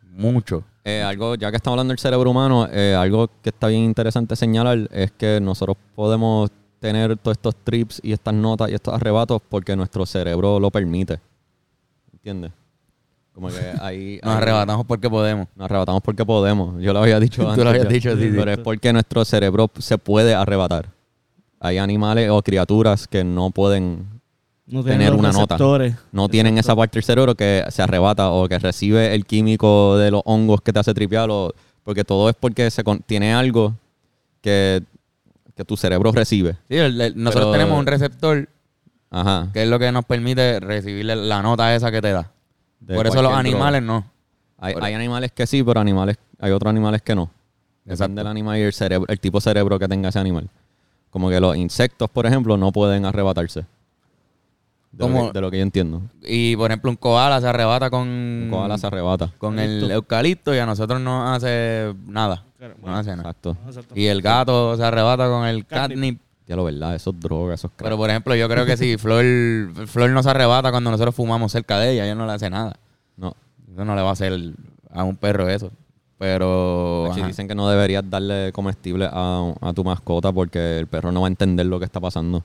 S1: mucho.
S2: Eh, algo, ya que estamos hablando del cerebro humano, eh, algo que está bien interesante señalar es que nosotros podemos tener todos estos trips y estas notas y estos arrebatos porque nuestro cerebro lo permite. ¿Entiendes? Como que ahí...
S1: Nos
S2: ahí-
S1: arrebatamos porque podemos.
S2: Nos arrebatamos porque podemos. Yo lo había dicho
S1: Tú
S2: antes.
S1: lo habías
S2: ya.
S1: dicho, sí, sí.
S2: Pero es porque nuestro cerebro se puede arrebatar. Hay animales o criaturas que no pueden
S3: No
S2: tener una nota.
S3: receptores.
S2: no tienen esa parte del cerebro que se arrebata o que recibe el químico de los hongos que te hace tripear. o- porque todo es porque se con- tiene algo que, que tu cerebro recibe.
S1: Sí, el- el- nosotros
S2: Pero-
S1: tenemos un receptor
S2: Ajá.
S1: que es lo que nos permite recibir la nota esa que te da.
S2: De
S1: Por eso los
S2: droga.
S1: animales no.
S2: Hay, hay animales que sí, pero animales, hay otros animales que no.
S1: Exacto.
S2: Depende del animal y el, cerebro, el tipo de cerebro que tenga ese animal. Como que los insectos, por ejemplo, no pueden arrebatarse. De, lo,
S1: Como-
S2: que, de lo que yo entiendo.
S1: Y por ejemplo, un koala se arrebata con,
S2: Un koala se arrebata.
S1: con el eucalipto y a nosotros no hace nada.
S3: Claro,
S1: No hace nada.
S2: Exacto.
S3: Exacto.
S1: Y el gato se arrebata con el
S3: Catnip.
S1: catnip.
S2: Ya lo verdad, esos drogas, esos.
S1: Pero por ejemplo, yo creo que si Flor, Flor no se arrebata cuando nosotros fumamos cerca de ella, ella no le hace nada.
S2: No.
S1: Eso no le va a hacer a un perro eso. Pero. Ajá.
S2: dicen que no deberías darle comestible a, a tu mascota porque el perro no va a entender lo que está pasando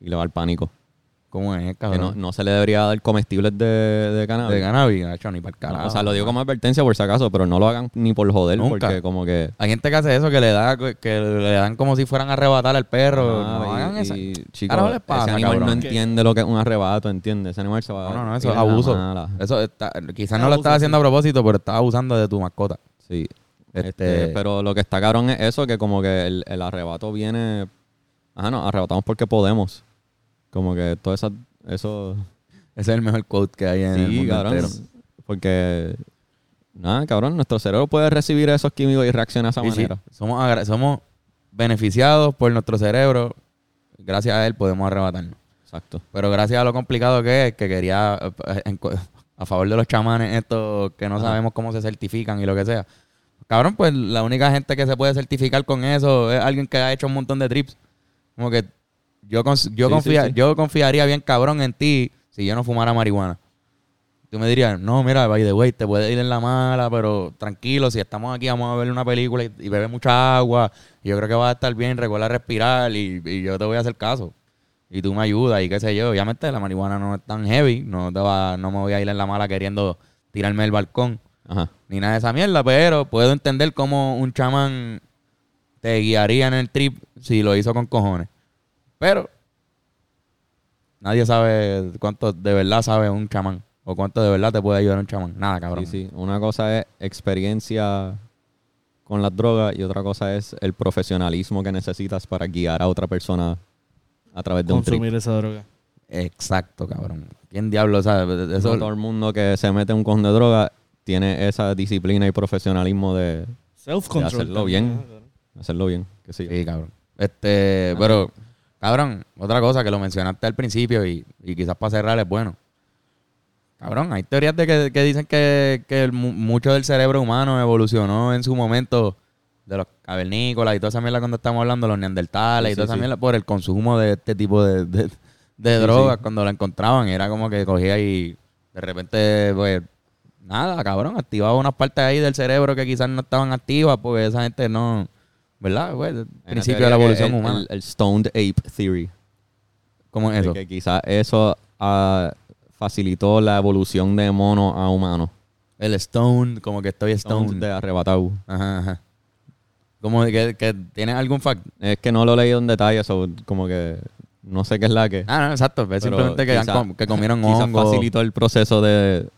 S2: y le va al pánico.
S1: ¿Cómo es,
S2: Que no, no se le debería dar comestibles de, de cannabis.
S1: De cannabis, gacho, ni para el
S2: No,
S1: carajo.
S2: o sea, lo digo como advertencia por si acaso, pero no lo hagan ni por joder,
S1: Nunca.
S2: porque como que...
S1: Hay gente que hace eso, que le da, que le dan como si fueran a arrebatar al perro.
S2: Ah,
S1: no
S2: y-
S1: hagan eso.
S2: y, chico,
S1: Carajo les pasa,
S2: ese animal no entiende lo que es un arrebato, ¿entiendes? Ese animal se va
S1: No, no, no, eso es abuso.
S2: mala.
S1: Eso está, quizás no lo estás haciendo
S3: sí.
S1: a propósito, pero estás abusando de tu mascota.
S2: Sí.
S1: Este-
S2: Este, pero lo que está cabrón es eso, que como que el, el arrebato viene... Ajá, no, arrebatamos porque podemos. Como que todo eso... eso
S1: Ese es el mejor quote que hay en el mundo
S2: cabrón.
S1: entero.
S2: Porque... Nada, cabrón, nuestro cerebro puede recibir esos químicos y reaccionar de esa
S1: Sí, sí.
S2: manera.
S1: Somos, somos beneficiados por nuestro cerebro. Gracias a él podemos arrebatarnos.
S2: Exacto.
S1: Pero gracias a lo complicado que es, que quería, eh, a favor de los chamanes estos que no
S2: Ajá.
S1: sabemos cómo se certifican y lo que sea, cabrón, pues la única gente que se puede certificar con eso es alguien que ha hecho un montón de trips. Como que yo, yo,
S2: Sí,
S1: confía-
S2: sí, sí.
S1: yo confiaría bien cabrón en ti si yo no fumara marihuana. Tú me dirías, no, mira, by the way, te puede ir en la mala, pero tranquilo, si estamos aquí, vamos a ver una película y, y bebe mucha agua. Y yo creo que vas a estar bien, recuerda respirar y, y yo te voy a hacer caso. Y tú me ayudas y qué sé yo. Obviamente la marihuana no es tan heavy, no, te va, no me voy a ir en la mala queriendo tirarme del balcón
S2: Ajá.
S1: ni nada de esa mierda, pero puedo entender cómo un chamán te guiaría en el trip si lo hizo con cojones. Pero nadie sabe cuánto de verdad sabe un chamán o cuánto de verdad te puede ayudar un chamán. Nada, cabrón.
S2: Sí, sí. Una cosa es experiencia con las drogas y otra cosa es el profesionalismo que necesitas para guiar a otra persona a través de un trip.
S3: Consumir esa droga.
S1: Exacto, cabrón. ¿Quién diablo sabe? Eso,
S2: No todo el mundo que se mete en un cojón de droga tiene esa disciplina y profesionalismo de
S3: Self-control.
S2: De hacerlo
S3: también,
S2: bien. hacerlo bien. Que sí.
S1: Sí, cabrón. Este, pero, cabrón, otra cosa que lo mencionaste al principio y, y quizás para cerrar es bueno. Cabrón, hay teorías de que, que dicen que, que el mucho del cerebro humano evolucionó en su momento de los cavernícolas y toda esa mierda cuando estamos hablando, los neandertales
S2: Sí,
S1: y toda
S2: sí,
S1: esa mierda por el consumo de este tipo de, de, de drogas cuando la encontraban. Era como que cogía y de repente, pues, nada, cabrón, activaba unas partes ahí del cerebro que quizás no estaban activas porque esa gente no, ¿verdad? Pues, el principio de la evolución
S2: el-
S1: humana.
S2: El, el Stoned Ape Theory.
S1: ¿Cómo es
S2: de
S1: eso?
S2: Que quizás eso ah, facilitó la evolución de mono a humano.
S1: El stone, como que estoy
S2: Stoned
S1: stone.
S2: de arrebatado.
S1: Ajá, ajá. Como que, que tienes algún fact.
S2: Es que no lo he leído en detalle, so, como que no sé qué es la que.
S1: Ah, no, exacto. Es simplemente que, han
S2: quizá-
S1: com- que comieron
S2: quizás
S1: hongo.
S2: facilitó el proceso de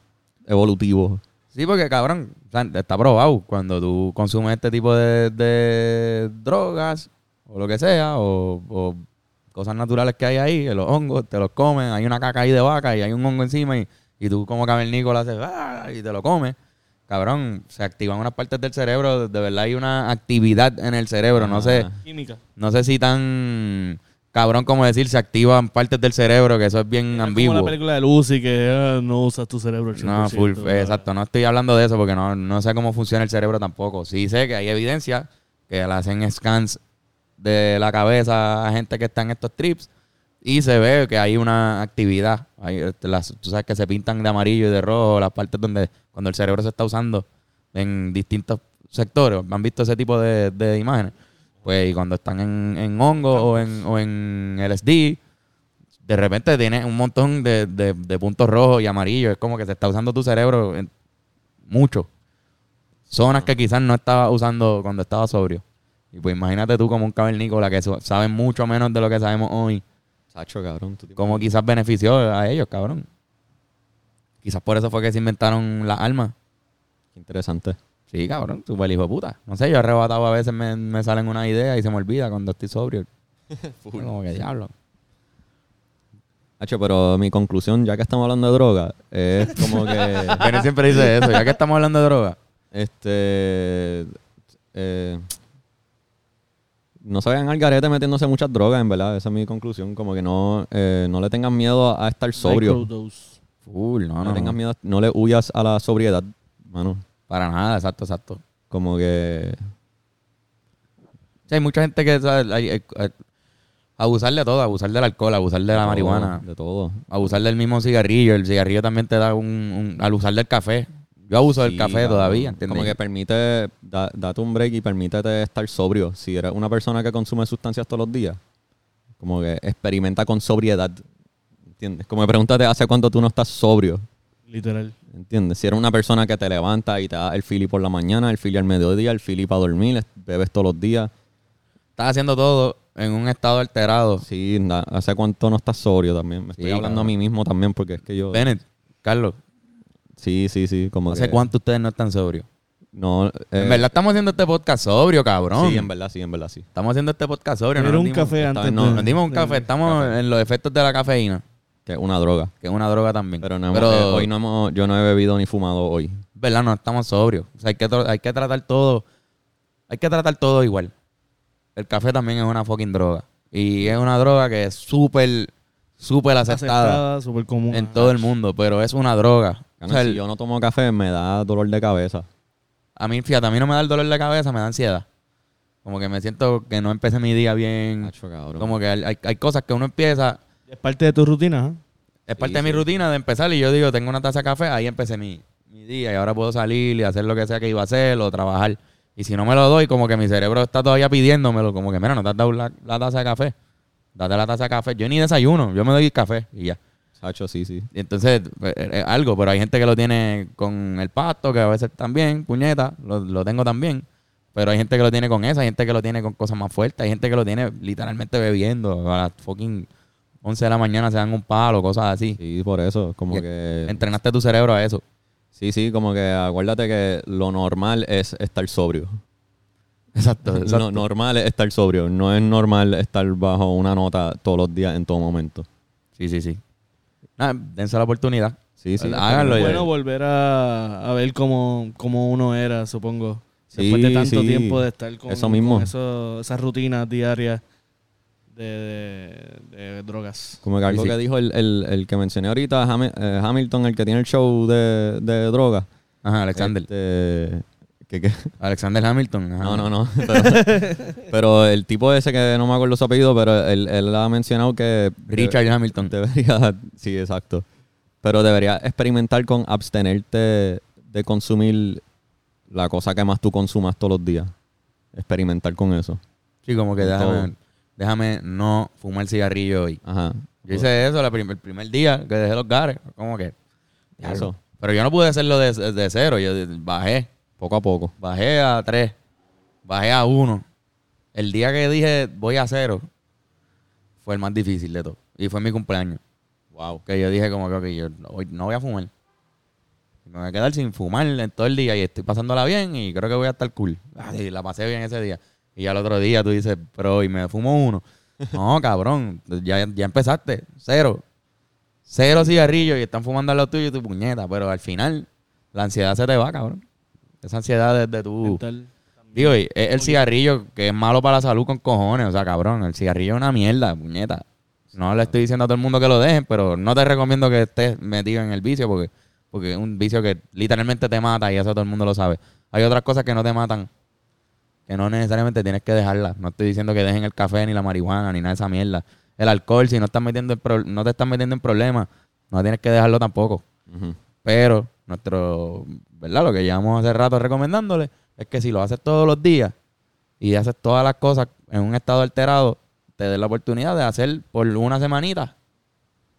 S2: evolutivo.
S1: Sí, porque cabrón, está probado. Cuando tú consumes este tipo de, de drogas o lo que sea, o, o cosas naturales que hay ahí, los hongos, te los comen, hay una caca ahí de vaca y hay un hongo encima y, y tú como cavernícola haces "Ah", y te lo comes. Cabrón, se activan unas partes del cerebro, de verdad hay una actividad en el cerebro, no sé,
S2: Ah.
S3: Química.
S1: no sé si tan cabrón como decir se activan partes del cerebro, que eso es bien
S3: Es
S1: ambiguo.
S3: como la película de Lucy que ah, no usas tu cerebro.
S1: No,
S3: 100%,
S1: full,
S3: ¿verdad?
S1: exacto. No estoy hablando de eso porque no, no sé cómo funciona el cerebro tampoco. Sí sé que hay evidencia que le hacen scans de la cabeza a gente que está en estos trips y se ve que hay una actividad. Hay, este, las, tú sabes que se pintan de amarillo y de rojo las partes donde cuando el cerebro se está usando en distintos sectores. ¿Han visto ese tipo de, de imágenes? Pues y cuando están en, en hongo o en, o en LSD, de repente tienes un montón de, de- de puntos rojos y amarillos. Es como que se está usando tu cerebro en- mucho. Zonas que quizás no estaba usando cuando estaba sobrio. Y pues imagínate tú como un cavernícola que sabe mucho menos de lo que sabemos hoy.
S2: Sacho, cabrón. tú imaginas.
S1: quizás benefició a ellos, cabrón. Quizás por eso fue que se inventaron las armas.
S2: Qué interesante.
S1: Sí, cabrón, tu hijo de puta. No sé, yo arrebatado a veces me, me salen una idea y se me olvida cuando estoy sobrio. Como que diablo.
S2: Hacho, pero mi conclusión, ya que estamos hablando de droga, es como que.
S1: Kenny siempre dice eso, ya que estamos hablando de droga.
S2: este. eh, no se vayan al garete metiéndose muchas drogas, en verdad. Esa es mi conclusión. Como que no, eh, no le tengan miedo a estar sobrio.
S1: Full, no,
S2: No,
S1: no.
S2: tengas miedo, no le huyas a la sobriedad, mano.
S1: Para nada, exacto, exacto.
S2: Como que.
S1: Sí, hay mucha gente que sabe, hay- hay- hay- abusar de todo, abusar del alcohol, abusar de la
S2: todo,
S1: marihuana,
S2: De todo.
S1: abusar del mismo cigarrillo. El cigarrillo también te da un, un- al usar del café. Yo abuso del café todavía, ¿entiendes?
S2: Como que permite, da- date un break y permítete estar sobrio. Si eres una persona que consume sustancias todos los días, como que experimenta con sobriedad. ¿Entiendes? Como que pregúntate hace cuánto tú no estás sobrio.
S3: Literal.
S2: ¿Entiendes? Si eres una persona que te levanta y te da el fili por la mañana, el fili al mediodía, el fili para dormir, bebes todos los días.
S1: Estás haciendo todo en un estado alterado.
S2: Sí, na- hace cuánto no estás sobrio también. Me estoy
S1: Sí,
S2: hablando a mí mismo también porque es que yo...
S1: Bennett, Carlos,
S2: Sí, sí, sí. Como
S1: ¿hace
S2: que-
S1: cuánto ustedes no están sobrios?
S2: No, eh,
S1: en verdad estamos haciendo este podcast sobrio, cabrón.
S2: Sí, en verdad, sí, en verdad, sí.
S1: Estamos haciendo este podcast sobrio.
S3: Era
S1: nos
S3: un
S1: dimos-
S3: café antes.
S2: no,
S3: de-
S1: Nos dimos un
S3: de-
S1: café. Estamos en los efectos de la cafeína,
S2: Que es una droga.
S1: que es una droga también.
S2: Pero, no hemos-
S1: Pero
S2: eh, hoy no hemos, yo no he bebido ni fumado hoy.
S1: ¿verdad? No estamos sobrios. O sea, hay que, hay que tratar todo. Hay que tratar todo igual. El café también es una fucking droga. Y es una droga que es súper, súper aceptada
S3: súper común.
S1: en todo el mundo. Pero es una droga. O sea,
S2: si
S1: el-
S2: yo no tomo café, me da dolor de cabeza.
S1: a mí, fíjate, a mí no me da el dolor de cabeza, me da ansiedad. Como que me siento que no empecé mi día bien. Como que hay, hay- hay cosas que uno empieza,
S3: Es parte de tu rutina, ¿eh?
S1: es parte
S2: Sí,
S1: de mi
S2: sí.
S1: rutina de empezar y yo digo, tengo una taza de café, ahí empecé mi, mi día y ahora puedo salir y hacer lo que sea que iba a hacer o trabajar. Y si no me lo doy, como que mi cerebro está todavía pidiéndomelo, como que, mira, no te has dado la, la taza de café. Date la taza de café. Yo ni desayuno, yo me doy café y ya.
S2: Sacho, sí, sí.
S1: Y entonces, eh, eh, algo, pero hay gente que lo tiene con el pasto, que a veces también, puñeta, lo, lo tengo también. Pero hay gente que lo tiene con eso, hay gente que lo tiene con cosas más fuertes, hay gente que lo tiene literalmente bebiendo. A las fucking 11 de la mañana se dan un palo, cosas así.
S2: Sí, por eso. Como que.
S1: Entrenaste tu cerebro a eso.
S2: Sí, sí, como que acuérdate que lo normal es estar sobrio.
S1: Exacto, exacto.
S2: Lo normal es estar sobrio. No es normal estar bajo una nota todos los días en todo momento.
S1: Sí, sí, sí. Nada, dense la oportunidad.
S2: Sí, sí.
S1: Háganlo
S3: Es
S1: ya.
S3: bueno volver a, a ver cómo, cómo uno era, supongo.
S2: Sí,
S3: Después de tanto
S2: sí.
S3: tiempo de estar con,
S2: Eso mismo.
S3: con eso- esas rutinas diarias de, de- de drogas.
S2: Como que algo
S1: Sí, sí.
S2: que dijo el, el- el que mencioné ahorita, eh, Hamilton, el que tiene el show de, de droga.
S1: Ajá, Alexander.
S2: Este, que- que-
S1: Alexander Hamilton. ajá.
S2: no, no, no. Pero, pero el tipo ese que no me acuerdo su apellido, pero él, él ha mencionado que...
S1: Richard Hamilton.
S2: Debería, sí, exacto. Pero debería experimentar con abstenerte de consumir la cosa que más tú consumas todos los días. Experimentar con eso.
S1: Sí, como que déjame. Déjame no fumar cigarrillo hoy.
S2: Ajá.
S1: Yo hice eso la prim- el primer día que dejé los gares. Como que.
S2: Eso.
S1: Pero yo no pude hacerlo de, de cero. Yo bajé.
S2: Poco a poco.
S1: Bajé a tres. Bajé a uno. El día que dije voy a cero fue el más difícil de todo. Y fue mi cumpleaños.
S2: Wow.
S1: Que yo dije como que ok, yo hoy no voy a fumar. Me voy a quedar sin fumar en todo el día y estoy pasándola bien y creo que voy a estar cool. Sí, la pasé bien ese día. Y ya el otro día tú dices, pero hoy me fumo uno. No, cabrón, ya, ya empezaste. Cero. Cero cigarrillos y están fumando a lo tuyo y tu puñeta. Pero al final, la ansiedad se te va, cabrón. Esa ansiedad desde tu... Digo, y es el cigarrillo que es malo para la salud con cojones. O sea, cabrón, el cigarrillo es una mierda, puñeta. No le estoy diciendo a todo el mundo que lo dejen, pero no te recomiendo que estés metido en el vicio porque, porque es un vicio que literalmente te mata y eso todo el mundo lo sabe. Hay otras cosas que no te matan, que no necesariamente tienes que dejarlas. No estoy diciendo que dejen el café, ni la marihuana, ni nada de esa mierda. El alcohol, si no, estás metiendo en pro- no te estás metiendo en problemas, no tienes que dejarlo tampoco. Pero nuestro, ¿verdad? Lo que llevamos hace rato recomendándole es que si lo haces todos los días y haces todas las cosas en un estado alterado, te des la oportunidad de hacer por una semanita,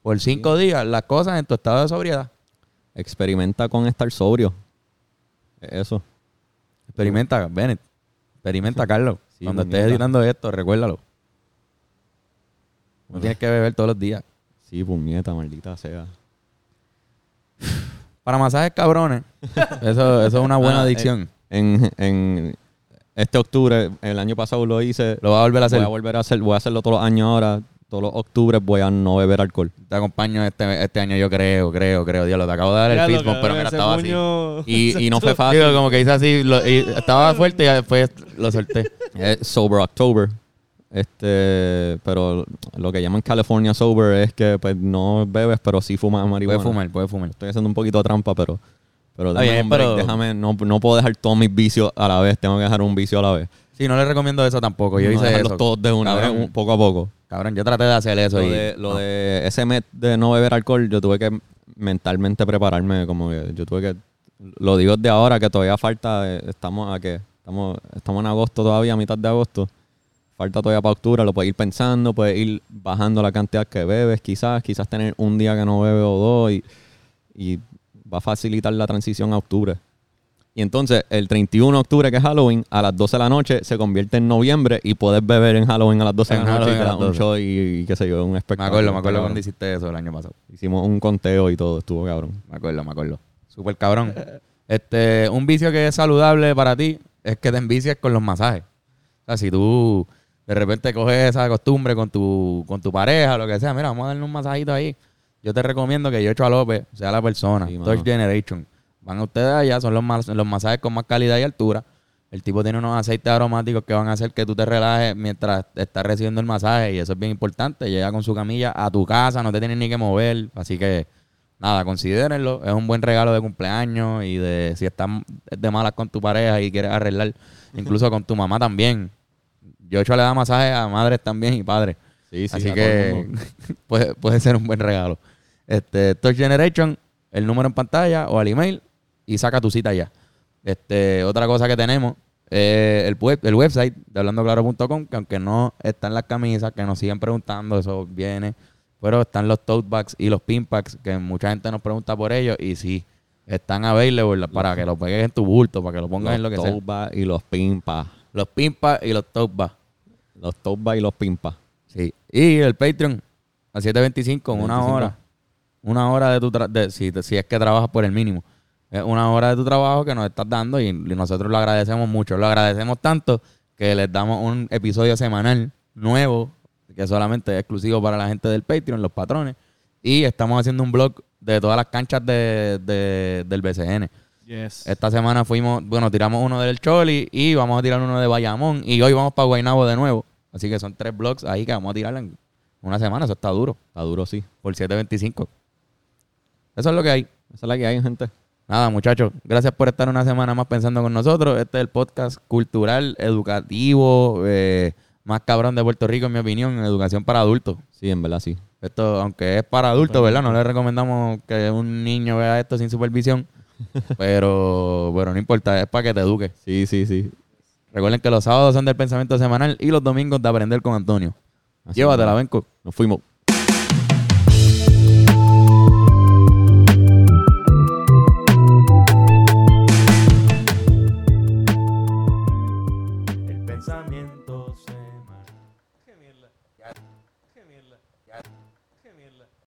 S1: por cinco días, las cosas en tu estado de sobriedad.
S2: Experimenta con estar sobrio. Eso.
S1: Experimenta, Bennett. Experimenta, Carlos.
S2: Sí,
S1: Cuando estés
S2: puñeta.
S1: editando esto, recuérdalo. No tienes que beber todos los días.
S2: Sí, puñeta, maldita sea.
S1: Para masajes cabrones, eso, eso es una buena
S2: Ah,
S1: adicción.
S2: En, en este octubre, el año pasado lo hice.
S1: Lo va a volver a hacer.
S2: Voy a volver a hacer, voy a hacerlo todos los años ahora. Todos los octubres voy a no beber alcohol.
S1: Te acompaño este, este año, yo creo, creo, creo. Dios, te acabo de dar el fist bump, pero mira, estaba así.
S2: Y, y no fue fácil.
S1: Como que hice así, lo- y estaba fuerte y después lo solté.
S2: Es Sober October. Este, pero lo que llaman California Sober es que pues no bebes, pero sí fumas marihuana.
S1: Puedes fumar, puedes fumar.
S2: Estoy haciendo un poquito de trampa, pero, pero, déjame
S1: bien,
S2: un break,
S1: pero-
S2: déjame, no, no puedo dejar todos mis vicios a la vez, tengo que dejar un vicio a la vez.
S1: Sí, no le recomiendo eso tampoco. Yo
S2: no
S1: hice
S2: dejarlos
S1: eso.
S2: todos de una vez, un- poco a poco.
S1: Cabrón, yo traté de hacer eso.
S2: Lo,
S1: y,
S2: de, lo
S1: no.
S2: de ese mes de no beber alcohol, yo tuve que mentalmente prepararme, como que yo tuve que, lo digo de ahora, que todavía falta, eh, estamos a que, estamos, estamos en agosto todavía, a mitad de agosto, falta todavía para octubre, lo puedes ir pensando, puedes ir bajando la cantidad que bebes, quizás, quizás tener un día que no bebe o dos, y, y va a facilitar la transición a octubre. Y entonces, el 31 de octubre, que es Halloween, a las 12 de la noche se convierte en noviembre y puedes beber en Halloween a las 12 de la noche y te
S1: las
S2: un
S1: 12.
S2: show y, y qué sé yo, un
S1: Me
S2: espectáculo.
S1: acuerdo, me acuerdo cuando hiciste eso el año pasado.
S2: Hicimos un conteo y todo, estuvo cabrón.
S1: Me acuerdo, me acuerdo. Súper cabrón. Este, un vicio que es saludable para ti es que te envicies con los masajes. O sea, si tú de repente coges esa costumbre con tu, con tu pareja, lo que sea, mira, vamos a darle un masajito ahí. Yo te recomiendo que Yocho a López sea la persona.
S2: Sí.
S1: Third Generation. Van a ustedes allá, son los, mas- los masajes con más calidad y altura. El tipo tiene unos aceites aromáticos que van a hacer que tú te relajes mientras estás recibiendo el masaje y eso es bien importante. Llega con su camilla a tu casa, no te tienes ni que mover. Así que nada, considérenlo. Es un buen regalo de cumpleaños y de si estás de malas con tu pareja y quieres arreglar, incluso con tu mamá también. Yo he hecho le da masaje a madres también y padres.
S2: Sí, sí,
S1: Así que puede, puede ser un buen regalo. Este, Touch Generation, el número en pantalla o al email y saca tu cita ya. Este, otra cosa que tenemos, eh, el, web, el website de hablandoclaro.com, que aunque no están las camisas, que nos siguen preguntando, eso viene, pero están los tote bags y los pin packs, que mucha gente nos pregunta por ellos y sí, están available para que lo pegues en tu bulto, para que lo pongas en lo que sea.
S2: tote bag y los pimpas.
S1: Los pin packs y los tote bags.
S2: Los tote bag y los pimpas.
S1: Sí. Y el Patreon a 7.25 en una
S2: 25.
S1: hora. Una hora de tu de, si, si es que trabajas por el mínimo. Es una hora de tu trabajo que nos estás dando y, nosotros lo agradecemos mucho. Lo agradecemos tanto que les damos un episodio semanal nuevo que solamente es exclusivo para la gente del Patreon, los patrones. Y estamos haciendo un blog de todas las canchas de, de- del BCN.
S3: Yes.
S1: Esta semana fuimos, bueno, tiramos uno del Choli y vamos a tirar uno de Bayamón. Y hoy vamos para Guaynabo de nuevo. Así que son tres blogs ahí que vamos a tirar en una semana. Eso está duro.
S2: Está duro, sí.
S1: Por 7.25. Eso es lo que hay.
S2: Esa es la que hay, gente.
S1: Nada, muchachos. Gracias por estar una semana más pensando con nosotros. Este es el podcast cultural, educativo, eh, más cabrón de Puerto Rico, en mi opinión, en educación para adultos.
S2: Sí, en verdad, sí.
S1: Esto, aunque es para adultos, ¿verdad? No le recomendamos que un niño vea esto sin supervisión. pero, pero no importa, es para que te eduques.
S2: Sí, sí, sí.
S1: Recuerden que los sábados son del pensamiento semanal y los domingos de aprender con Antonio.
S2: Así
S1: Llévatela. Benco.
S2: Nos fuimos.